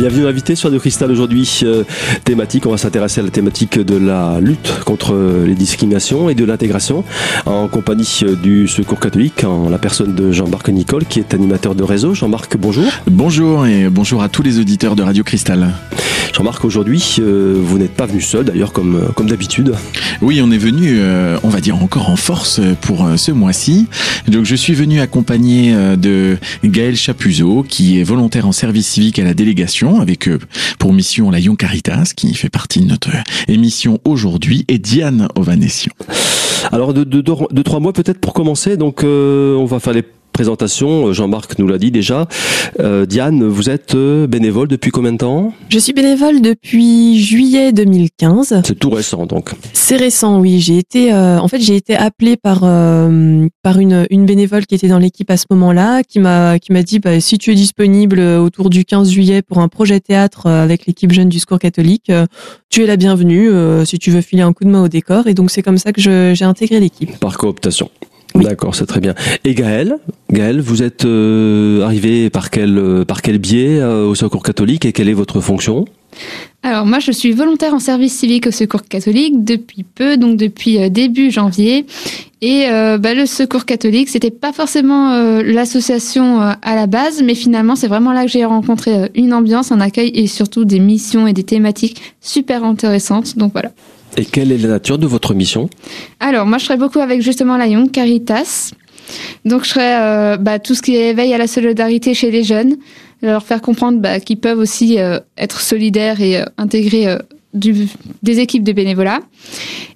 Bienvenue invité sur Radio Cristal aujourd'hui. Euh, thématique, on va s'intéresser à la thématique de la lutte contre les discriminations et de l'intégration en compagnie euh, du Secours catholique en la personne de Jean-Marc Nicole qui est animateur de réseau. Jean-Marc, bonjour. Bonjour et bonjour à tous les auditeurs de Radio Cristal. Jean-Marc, aujourd'hui, euh, vous n'êtes pas venu seul d'ailleurs comme, comme d'habitude. Oui, on est venu, on va dire encore en force pour ce mois-ci. Donc je suis venu accompagné de Gaël Chapuzot qui est volontaire en service civique à la délégation avec euh, pour mission la Young Caritas qui fait partie de notre émission aujourd'hui et Diane Ovanession. Alors de, de, trois mois peut-être pour commencer, donc euh, on va faire les présentation, euh, Jean-Marc nous l'a dit déjà. Euh, Diane, vous êtes euh, bénévole depuis combien de temps? Je suis bénévole depuis juillet 2015. C'est tout récent donc. C'est récent, oui. J'ai été, en fait, j'ai été appelée par par une une bénévole qui était dans l'équipe à ce moment-là, qui m'a qui m'a dit bah, si tu es disponible autour du 15 juillet pour un projet théâtre avec l'équipe jeune du Secours catholique, tu es la bienvenue si tu veux filer un coup de main au décor. Et donc c'est comme ça que j'ai intégré l'équipe. Par cooptation. D'accord, c'est très bien. Et Gaël, Gaël, vous êtes euh, arrivé par quel euh, par quel biais euh, au Secours catholique et quelle est votre fonction? Alors moi, je suis volontaire en service civique au Secours catholique depuis peu, donc depuis début janvier. Et bah, le Secours catholique, c'était pas forcément l'association à la base, mais finalement, c'est vraiment là que j'ai rencontré une ambiance, un accueil et surtout des missions et des thématiques super intéressantes. Donc voilà. Et quelle est la nature de votre mission? Alors, moi, je serai beaucoup avec justement la Young Caritas. Donc, je serai euh, bah, tout ce qui éveille à la solidarité chez les jeunes, leur faire comprendre bah, qu'ils peuvent aussi euh, être solidaires et euh, intégrer du, des équipes de bénévolat.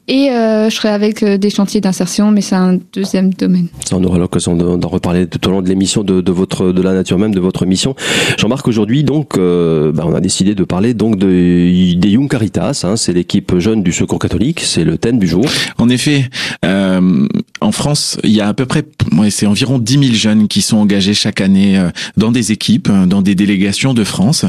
Et euh, je serai avec euh, des chantiers d'insertion, mais c'est un deuxième domaine. Ça, on aura l'occasion d'en reparler tout au long de l'émission de, de, votre de la nature même de votre mission. Jean-Marc, aujourd'hui, donc, euh, bah, on a décidé de parler donc de, des Young Caritas. Hein, c'est l'équipe jeune du Secours catholique. C'est le thème du jour. En effet, euh, en France, il y a à peu près, c'est environ 10 000 jeunes qui sont engagés chaque année dans des équipes, dans des délégations de France.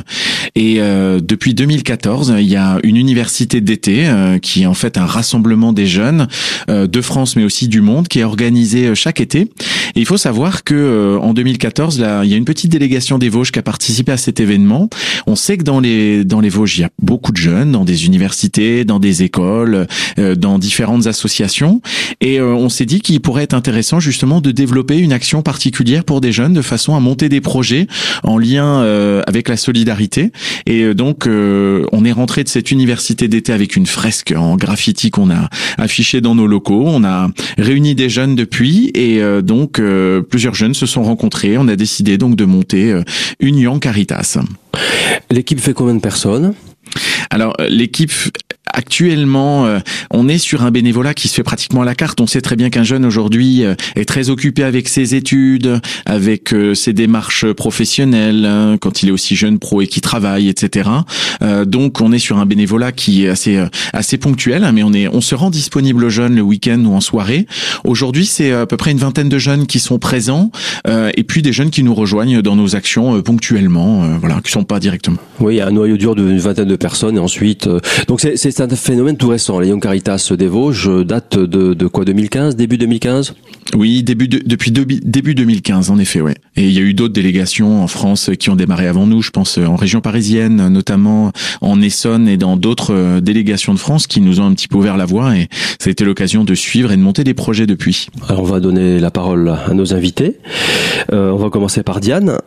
Et depuis 2014, il y a une université d'été qui est en fait un rassemblement des jeunes euh, de France mais aussi du monde qui est organisé euh, chaque été. Et il faut savoir que euh, en 2014, là, il y a une petite délégation des Vosges qui a participé à cet événement. On sait que dans les dans les Vosges, il y a beaucoup de jeunes dans des universités, dans des écoles, dans différentes associations et on s'est dit qu'il pourrait être intéressant justement de développer une action particulière pour des jeunes de façon à monter des projets en lien avec la solidarité. Et donc on est rentré de cette université d'été avec une fresque en graffiti qu'on a affiché dans nos locaux. On a réuni des jeunes depuis et euh, donc euh, plusieurs jeunes se sont rencontrés. On a décidé donc de monter euh, Union Caritas. L'équipe fait combien de personnes? Alors l'équipe actuellement, euh, on est sur un bénévolat qui se fait pratiquement à la carte. On sait très bien qu'un jeune aujourd'hui euh, est très occupé avec ses études, avec euh, ses démarches professionnelles, hein, quand il est aussi jeune pro et qui travaille, etc. donc, on est sur un bénévolat qui est assez assez ponctuel, hein, mais on est on se rend disponible aux jeunes le week-end ou en soirée. Aujourd'hui, c'est à peu près une vingtaine de jeunes qui sont présents, et puis des jeunes qui nous rejoignent dans nos actions ponctuellement, voilà, qui sont pas directement. Oui, il y a un noyau dur d'une vingtaine de personnes, et ensuite, donc c'est c'est un phénomène tout récent. Les Young Caritas des Vosges date de, de quoi 2015, début 2015 Oui, début de, depuis début 2015 en effet, ouais. Et il y a eu d'autres délégations en France qui ont démarré avant nous, je pense en région parisienne, notamment en Essonne et dans d'autres euh, délégations de France qui nous ont un petit peu ouvert la voie et ça a été l'occasion de suivre et de monter des projets depuis. Alors on va donner la parole à nos invités. Euh, on va commencer par Diane.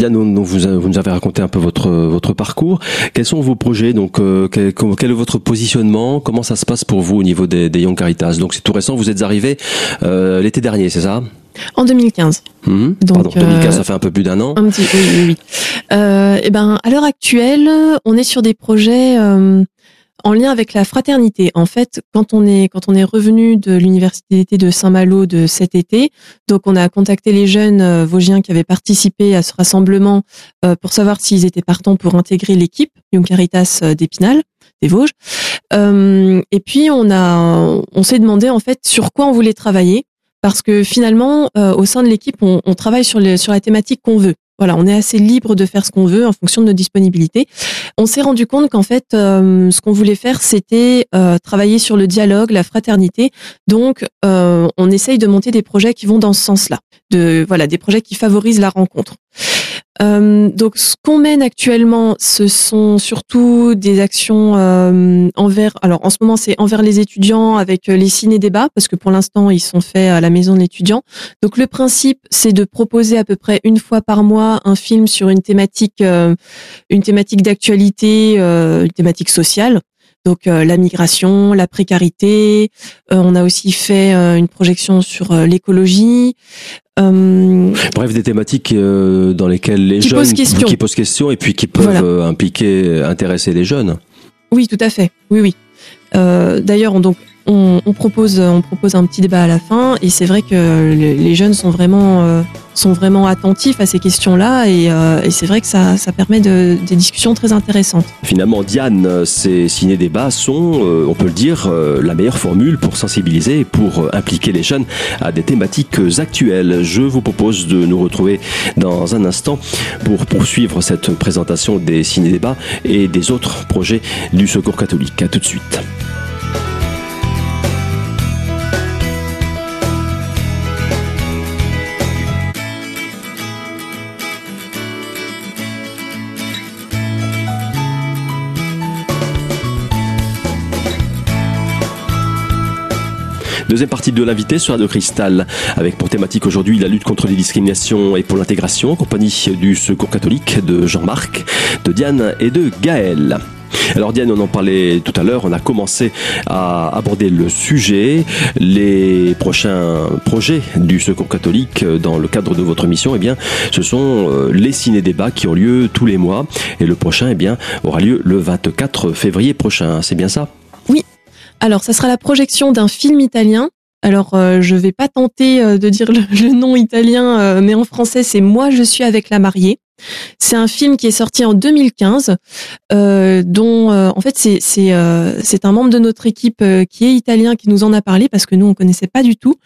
Diane, vous, vous, nous avez raconté un peu votre votre parcours. Quels sont vos projets Donc, euh, quel, est votre positionnement? Comment ça se passe pour vous au niveau des, des Young Caritas? Donc, c'est tout récent. Vous êtes arrivé euh, l'été dernier, c'est ça? En 2015. Mmh. Donc, Pardon, 2015, ça fait un peu plus d'un an. Un petit, oui, oui. oui. Euh, et eh ben, à l'heure actuelle, on est sur des projets en lien avec la fraternité. En fait, quand on est quand on est revenu de l'université de Saint-Malo de cet été, donc on a contacté les jeunes euh, vosgiens qui avaient participé à ce rassemblement euh, pour savoir s'ils étaient partants pour intégrer l'équipe Young Caritas euh, d'Épinal des Vosges. et puis on a on s'est demandé en fait sur quoi on voulait travailler parce que finalement au sein de l'équipe on, travaille sur la thématique qu'on veut. Voilà, on est assez libre de faire ce qu'on veut en fonction de nos disponibilités. On s'est rendu compte qu'en fait, euh, ce qu'on voulait faire, c'était euh, travailler sur le dialogue, la fraternité. Donc, euh, on essaye de monter des projets qui vont dans ce sens-là. De voilà, des projets qui favorisent la rencontre. Euh, donc, ce qu'on mène actuellement, ce sont surtout des actions euh, envers. Alors, en ce moment, c'est envers les étudiants avec les ciné-débats, parce que pour l'instant, ils sont faits à la maison de l'étudiant. Donc, le principe, c'est de proposer à peu près une fois par mois un film sur une thématique, une thématique d'actualité, une thématique sociale. Donc la migration, la précarité. on a aussi fait une projection sur l'écologie. Euh, Bref, des thématiques euh, dans lesquelles les jeunes qui posent question et puis qui peuvent euh, impliquer, intéresser les jeunes. Oui, tout à fait. Oui, oui. D'ailleurs, donc on, propose, on propose un petit débat à la fin et c'est vrai que les jeunes sont vraiment, euh, sont vraiment attentifs à ces questions-là et, euh, c'est vrai que ça, ça permet de, des discussions très intéressantes. Finalement, Diane, ces ciné-débats sont, euh, on peut le dire, la meilleure formule pour sensibiliser et pour impliquer les jeunes à des thématiques actuelles. Je vous propose de nous retrouver dans un instant pour poursuivre cette présentation des ciné-débats et des autres projets du Secours catholique. À tout de suite. Deuxième partie de l'invité sur de Cristal, avec pour thématique aujourd'hui la lutte contre les discriminations et pour l'intégration, en compagnie du Secours catholique de Jean-Marc, de Diane et de Gaël. Alors Diane, on en parlait tout à l'heure, on a commencé à aborder le sujet, les prochains projets du Secours catholique dans le cadre de votre mission, eh bien, ce sont euh, les ciné-débats qui ont lieu tous les mois. Et le prochain, eh bien, aura lieu le 24 février prochain. C'est bien ça? Oui, alors, ça sera la projection d'un film italien. Alors, euh, je vais pas tenter euh, de dire le, nom italien, euh, mais en français, c'est Moi, je suis avec la mariée. C'est un film qui est sorti en 2015, euh, dont en fait c'est c'est un membre de notre équipe qui est italien qui nous en a parlé parce que nous on connaissait pas du tout.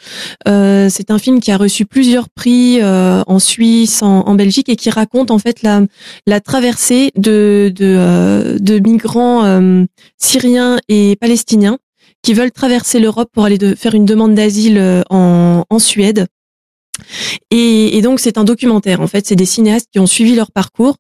c'est un film qui a reçu plusieurs prix en Suisse, en, Belgique et qui raconte en fait la la traversée de, de migrants syriens et palestiniens qui veulent traverser l'Europe pour aller de, faire une demande d'asile euh, en, en Suède. Et, et, donc c'est un documentaire. En fait, c'est des cinéastes qui ont suivi leur parcours.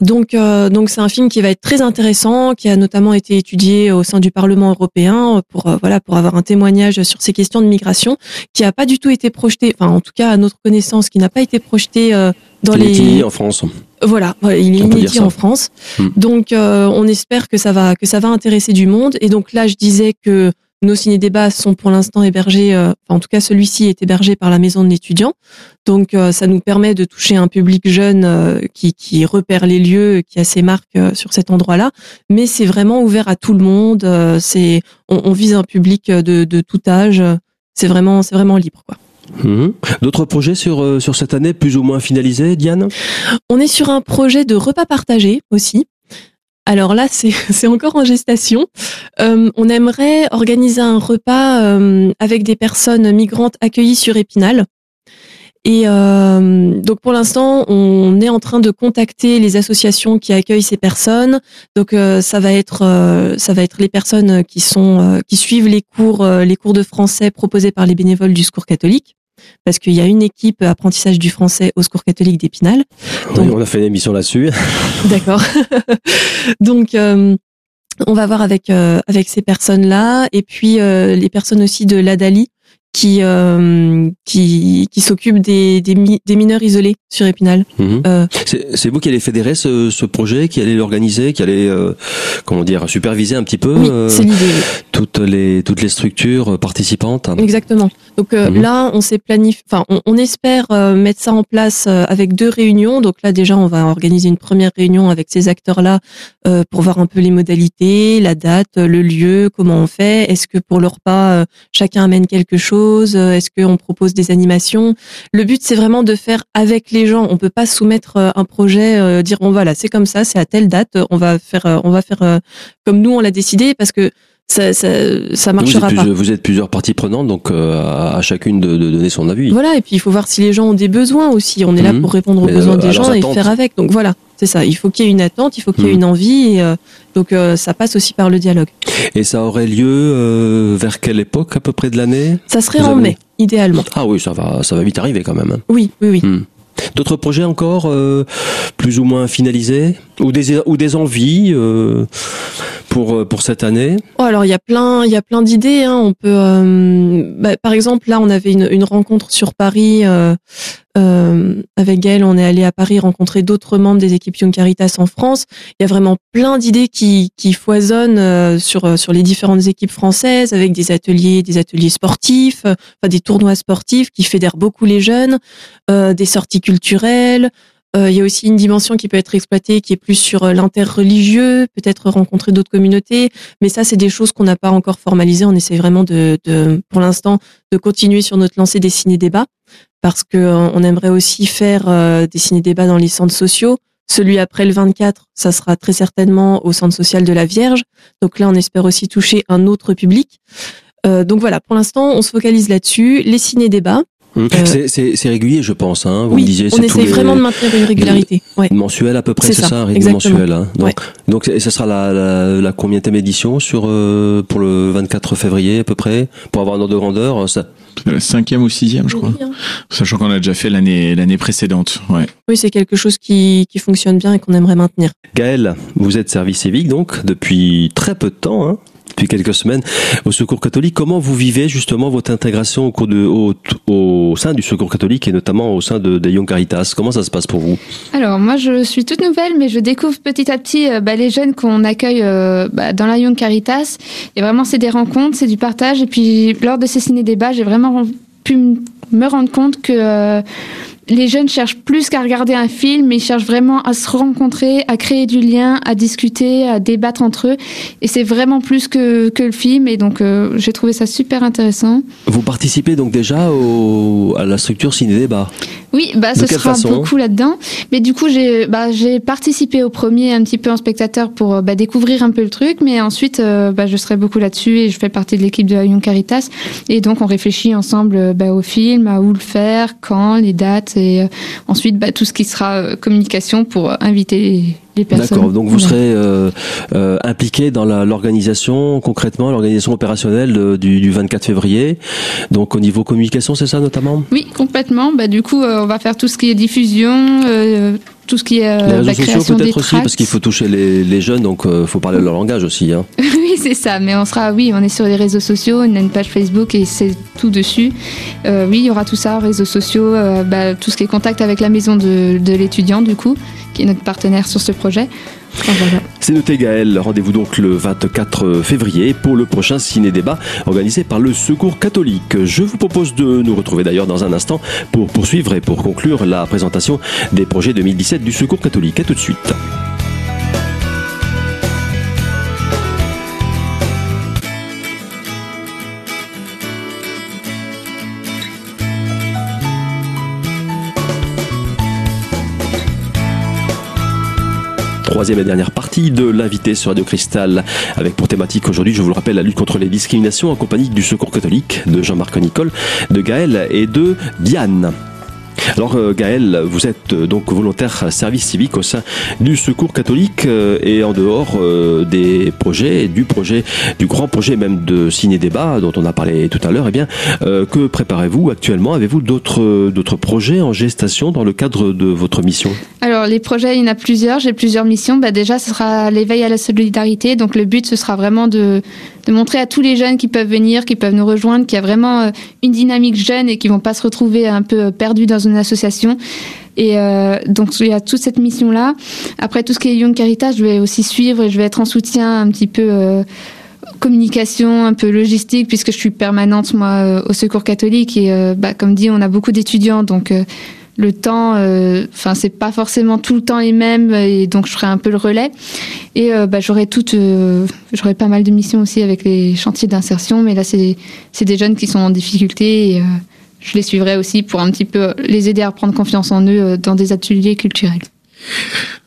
Donc, euh, donc c'est un film qui va être très intéressant, qui a notamment été étudié au sein du Parlement européen pour euh, voilà pour avoir un témoignage sur ces questions de migration, qui a pas du tout été projeté, enfin en tout cas à notre connaissance, qui n'a pas été projeté euh, dans les. en France. Voilà, il est inédit en France. Hmm. Donc, euh, on espère que ça va que ça va intéresser du monde. Et donc là, je disais que nos ciné-débats sont pour l'instant hébergés, euh, en tout cas celui-ci est hébergé par la maison de l'étudiant. Donc euh, ça nous permet de toucher un public jeune qui, qui repère les lieux, qui a ses marques sur cet endroit-là. Mais c'est vraiment ouvert à tout le monde. c'est on, on, vise un public de, de tout âge. C'est vraiment c'est vraiment libre quoi. Mhm. D'autres projets sur, euh, sur cette année plus ou moins finalisés, Diane? On est sur un projet de repas partagé aussi. Alors là, c'est encore en gestation. Euh, on aimerait organiser un repas euh, avec des personnes migrantes accueillies sur Épinal. Et donc pour l'instant, on est en train de contacter les associations qui accueillent ces personnes. Donc ça va être ça va être les personnes qui sont qui suivent les cours les cours de français proposés par les bénévoles du Secours catholique parce qu'il y a une équipe apprentissage du français au Secours catholique d'Épinal. Oui, on a fait une émission là-dessus. D'accord. Donc euh, on va voir avec euh, avec ces personnes-là et puis euh, les personnes aussi de l'Adali qui euh, qui, qui s'occupe des, des, des, mineurs isolés sur Épinal. Mhm. Euh, c'est vous qui allez fédérer ce, ce projet, qui allez l'organiser, qui allez euh, comment dire superviser un petit peu oui, c'est l'idée. Toutes les toutes les structures participantes. Exactement. Donc mhm. là, on s'est planifié, enfin on, on, espère mettre ça en place avec deux réunions. Donc là déjà, on va organiser une première réunion avec ces acteurs-là pour voir un peu les modalités, la date, le lieu, comment on fait. Est-ce que pour le repas, chacun amène quelque chose? Euh, est-ce qu'on propose des animations? Le but, c'est vraiment de faire avec les gens. On peut pas soumettre euh, un projet, euh, dire on voilà, c'est comme ça, c'est à telle date, on va faire, on va faire comme nous on l'a décidé, parce que ça, ça, ça marchera vous pas. Vous êtes plusieurs parties prenantes, donc à, chacune de, donner son avis. Voilà, et puis il faut voir si les gens ont des besoins aussi. On est là mhm. pour répondre aux besoins des gens et faire avec. Donc voilà, c'est ça. Il faut qu'il y ait une attente, il faut qu'il y ait mhm. une envie. Et, donc ça passe aussi par le dialogue. Et ça aurait lieu euh, vers quelle époque à peu près de l'année? Ça serait en mai, idéalement. Ah oui, ça va, ça va vite arriver quand même. Hein. Oui, oui, oui. Hmm. D'autres projets encore, euh, plus ou moins finalisés, ou des ou des envies euh, pour euh, pour cette année? Oh, Alors il y a plein il y a plein d'idées. Hein. On peut, bah, par exemple, là on avait une, une rencontre sur Paris avec Gaël. On est allé à Paris rencontrer d'autres membres des équipes Young Caritas en France. Il y a vraiment plein d'idées qui qui foisonnent sur sur les différentes équipes françaises avec des ateliers des ateliers sportifs, enfin des tournois sportifs qui fédèrent beaucoup les jeunes, des sorties culturel. Euh, il y a aussi une dimension qui peut être exploitée, qui est plus sur euh, l'interreligieux, peut-être rencontrer d'autres communautés. Mais ça, c'est des choses qu'on n'a pas encore formalisées. On essaie vraiment de, pour l'instant, de continuer sur notre lancée des ciné-débats, parce que euh, aimerait aussi faire des ciné-débats dans les centres sociaux. Celui après le 24, ça sera très certainement au centre social de la Vierge. Donc là, on espère aussi toucher un autre public. donc voilà, pour l'instant, on se focalise là-dessus. Les ciné-débats. Hum. Euh, c'est régulier, je pense. Hein. Vous oui, me disiez, on essaye vraiment de maintenir une régularité. Ouais. Mensuel à peu près, c'est ça, ça, rythme mensuel. Hein. Donc, donc, et ça sera la, la, la combien édition sur euh, pour le 24 février à peu près, pour avoir un ordre de grandeur. Ça... La cinquième ou sixième, je crois. Hein. Sachant qu'on a déjà fait l'année l'année précédente. Ouais. Oui, c'est quelque chose qui, qui fonctionne bien et qu'on aimerait maintenir. Gaël, vous êtes service civique donc depuis très peu de temps. Hein depuis quelques semaines au Secours catholique. Comment vous vivez justement votre intégration au, cours de, au, au sein du Secours catholique et notamment au sein de, de Young Caritas? Comment ça se passe pour vous? Alors moi je suis toute nouvelle mais je découvre petit à petit euh, bah, les jeunes qu'on accueille euh, bah, dans la Young Caritas. Et vraiment c'est des rencontres, c'est du partage. Et puis lors de ces ciné-débats j'ai vraiment pu me rendre compte que... Euh, les jeunes cherchent plus qu'à regarder un film, ils cherchent vraiment à se rencontrer, à créer du lien, à discuter, à débattre entre eux. Et c'est vraiment plus que, que le film. Et donc, euh, j'ai trouvé ça super intéressant. Vous participez donc déjà à la structure ciné-débat Oui, bah, ce sera beaucoup là-dedans. Mais du coup, j'ai bah, j'ai participé au premier un petit peu en spectateur pour euh, bah, découvrir un peu le truc. Mais ensuite, euh, bah, je serai beaucoup là-dessus et je fais partie de l'équipe de Young Caritas. Et donc, on réfléchit ensemble bah, au film, à où le faire, quand, les dates et euh, ensuite bah, tout ce qui sera euh, communication pour euh, inviter. D'accord, donc vous serez impliqué dans l'organisation, concrètement, l'organisation opérationnelle du, du, 24 février. Donc au niveau communication, c'est ça notamment? Oui, complètement. Bah, du coup, on va faire tout ce qui est diffusion, tout ce qui est les réseaux sociaux peut-être aussi parce qu'il faut toucher les, les jeunes donc il faut parler leur langage aussi hein. oui c'est ça. Mais on sera oui on est sur les réseaux sociaux. On a une page Facebook et c'est tout dessus. Euh, oui il y aura tout ça réseaux sociaux euh, bah, tout ce qui est contact avec la maison de, de l'étudiant du coup qui notre partenaire sur ce projet c'est noté Gaël, rendez-vous donc le 24 février pour le prochain ciné-débat organisé par le Secours catholique. Je vous propose de nous retrouver d'ailleurs dans un instant pour poursuivre et pour conclure la présentation des projets 2017 du Secours catholique. A tout de suite. Troisième et dernière partie de l'invité sur Radio Cristal, avec pour thématique aujourd'hui, je vous le rappelle, la lutte contre les discriminations en compagnie du Secours catholique de Jean-Marc Nicole, de Gaël et de Diane. Alors euh, Gaël, vous êtes euh, donc volontaire service civique au sein du Secours catholique euh, et en dehors des projets, du projet, du grand projet même de ciné-débat dont on a parlé tout à l'heure, eh bien, que préparez-vous actuellement? Avez-vous d'autres projets en gestation dans le cadre de votre mission? Alors les projets, il y en a plusieurs. J'ai plusieurs missions. Bah, déjà, ce sera l'éveil à la solidarité. Donc le but, ce sera vraiment de de montrer à tous les jeunes qui peuvent venir, qui peuvent nous rejoindre, qu'il y a vraiment euh, une dynamique jeune et qui vont pas se retrouver un peu perdus dans une association. Et euh, donc il y a toute cette mission là. Après tout ce qui est Young Caritas, je vais aussi suivre et je vais être en soutien un petit peu euh, communication, un peu logistique, puisque je suis permanente moi au Secours catholique et bah, comme dit, on a beaucoup d'étudiants, donc le temps, euh, enfin c'est pas forcément tout le temps les mêmes et donc je ferai un peu le relais. Et euh, bah, j'aurai toutes, euh, j'aurai pas mal de missions aussi avec les chantiers d'insertion, mais là c'est c'est des jeunes qui sont en difficulté et je les suivrai aussi pour un petit peu les aider à prendre confiance en eux dans des ateliers culturels.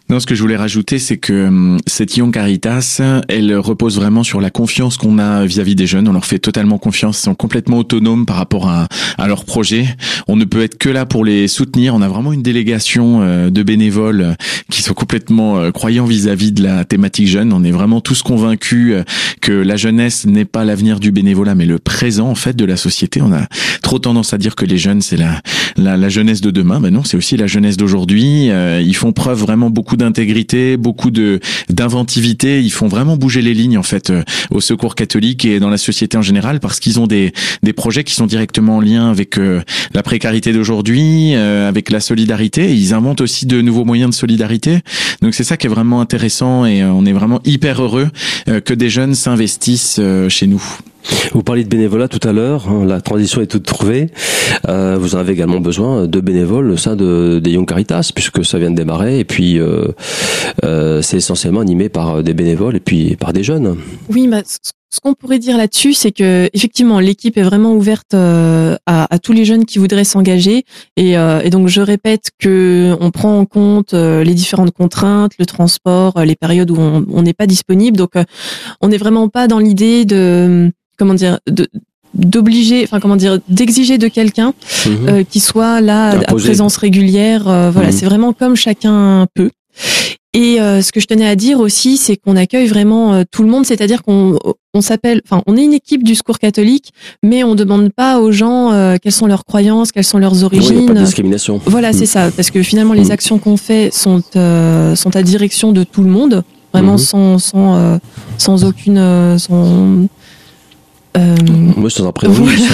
Non, ce que je voulais rajouter, c'est que hum, cette Young Caritas, elle repose vraiment sur la confiance qu'on a vis-à-vis des jeunes. On leur fait totalement confiance, ils sont complètement autonomes par rapport à, à leur projet. On ne peut être que là pour les soutenir. On a vraiment une délégation euh, de bénévoles euh, qui sont complètement euh, croyants vis-à-vis de la thématique jeune. On est vraiment tous convaincus que la jeunesse n'est pas l'avenir du bénévolat, mais le présent en fait de la société. On a trop tendance à dire que les jeunes c'est la la, jeunesse de demain. Ben non, c'est aussi la jeunesse d'aujourd'hui. Ils font preuve vraiment beaucoup d'intégrité, beaucoup de d'inventivité. Ils font vraiment bouger les lignes en fait euh, au Secours catholique et dans la société en général parce qu'ils ont des des projets qui sont directement en lien avec euh, la précarité d'aujourd'hui, avec la solidarité. Et ils inventent aussi de nouveaux moyens de solidarité. Donc c'est ça qui est vraiment intéressant et on est vraiment hyper heureux que des jeunes s'investissent chez nous. Vous parliez de bénévolat tout à l'heure, hein, la transition est toute trouvée. Euh, vous en avez également besoin de bénévoles au sein de, des Young Caritas, puisque ça vient de démarrer, et puis euh, euh, c'est essentiellement animé par des bénévoles et puis par des jeunes. Oui, bah, ce qu'on pourrait dire là-dessus, c'est que effectivement l'équipe est vraiment ouverte à, à, tous les jeunes qui voudraient s'engager, et, et, donc je répète que on prend en compte les différentes contraintes, le transport, les périodes où on n'est pas disponible. Donc on n'est vraiment pas dans l'idée de comment dire, de, d'obliger, enfin comment dire, d'exiger de quelqu'un mhm. euh, qui soit là à présence régulière. Euh, voilà, mhm. c'est vraiment comme chacun peut. Et euh, ce que je tenais à dire aussi, c'est qu'on accueille vraiment tout le monde, c'est-à-dire qu'on on s'appelle, enfin, on est une équipe du Secours catholique, mais on demande pas aux gens quelles sont leurs croyances, quelles sont leurs origines. Oui, pas de discrimination. Voilà, c'est mhm. ça, parce que finalement les actions qu'on fait sont sont à direction de tout le monde, vraiment sans sans sans aucune sans euh... Moi, je t'en prie.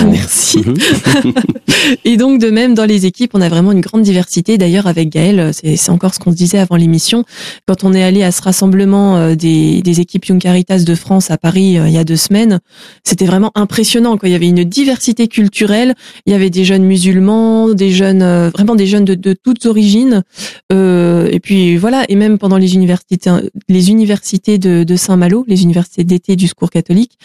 merci. Mhm. et donc, de même, dans les équipes, on a vraiment une grande diversité. D'ailleurs, avec Gaël, c'est encore ce qu'on se disait avant l'émission. Quand on est allé à ce rassemblement euh, des, des équipes Young Caritas de France à Paris euh, il y a deux semaines, c'était vraiment impressionnant. Quoi. Il y avait une diversité culturelle. Il y avait des jeunes musulmans, des jeunes, euh, vraiment des jeunes de, de toutes origines. et puis voilà. Et même pendant les universités, les universités de, de Saint-Malo, les universités d'été du Secours catholique,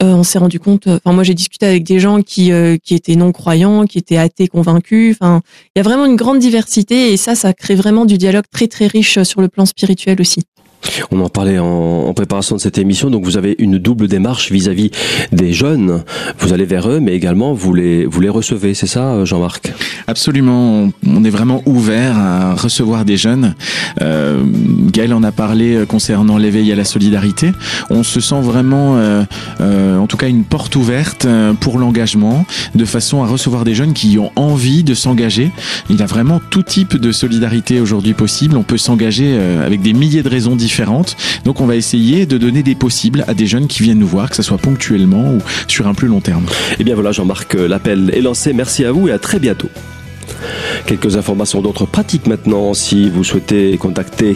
on s'est rendu compte. Enfin, moi, j'ai discuté avec des gens qui euh, qui étaient non croyants, qui étaient athées convaincus. Enfin, il y a vraiment une grande diversité et ça, ça crée vraiment du dialogue très très riche sur le plan spirituel aussi. On en parlait en, préparation de cette émission. Donc vous avez une double démarche vis-à-vis des jeunes. Vous allez vers eux, mais également vous les recevez. C'est ça, Jean-Marc? Absolument. On est vraiment ouvert à recevoir des jeunes. Euh, Gaël en a parlé euh, concernant l'éveil à la solidarité. On se sent vraiment, euh, euh, en tout cas, une porte ouverte pour l'engagement, de façon à recevoir des jeunes qui ont envie de s'engager. Il y a vraiment tout type de solidarité aujourd'hui possible. On peut s'engager avec des milliers de raisons différentes donc on va essayer de donner des possibles à des jeunes qui viennent nous voir, que ce soit ponctuellement ou sur un plus long terme. Et eh bien voilà Jean-Marc, l'appel est lancé. Merci à vous et à très bientôt. Quelques informations d'autres pratiques maintenant. Si vous souhaitez contacter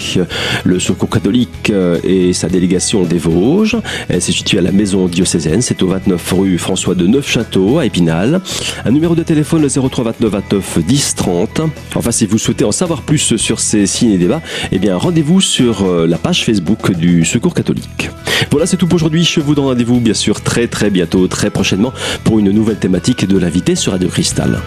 le Secours catholique euh, et sa délégation des Vosges, elle se situe à la maison diocésaine. C'est au 29 rue François de Neufchâteau à Épinal. Un numéro de téléphone le 03 29 29 10 30. Enfin, si vous souhaitez en savoir plus sur ces signes et débats, eh bien rendez-vous sur euh, la page Facebook du Secours catholique. Voilà, c'est tout pour aujourd'hui. Je vous donne rendez-vous bien sûr très très bientôt, très prochainement pour une nouvelle thématique de l'invité sur Radio Cristal.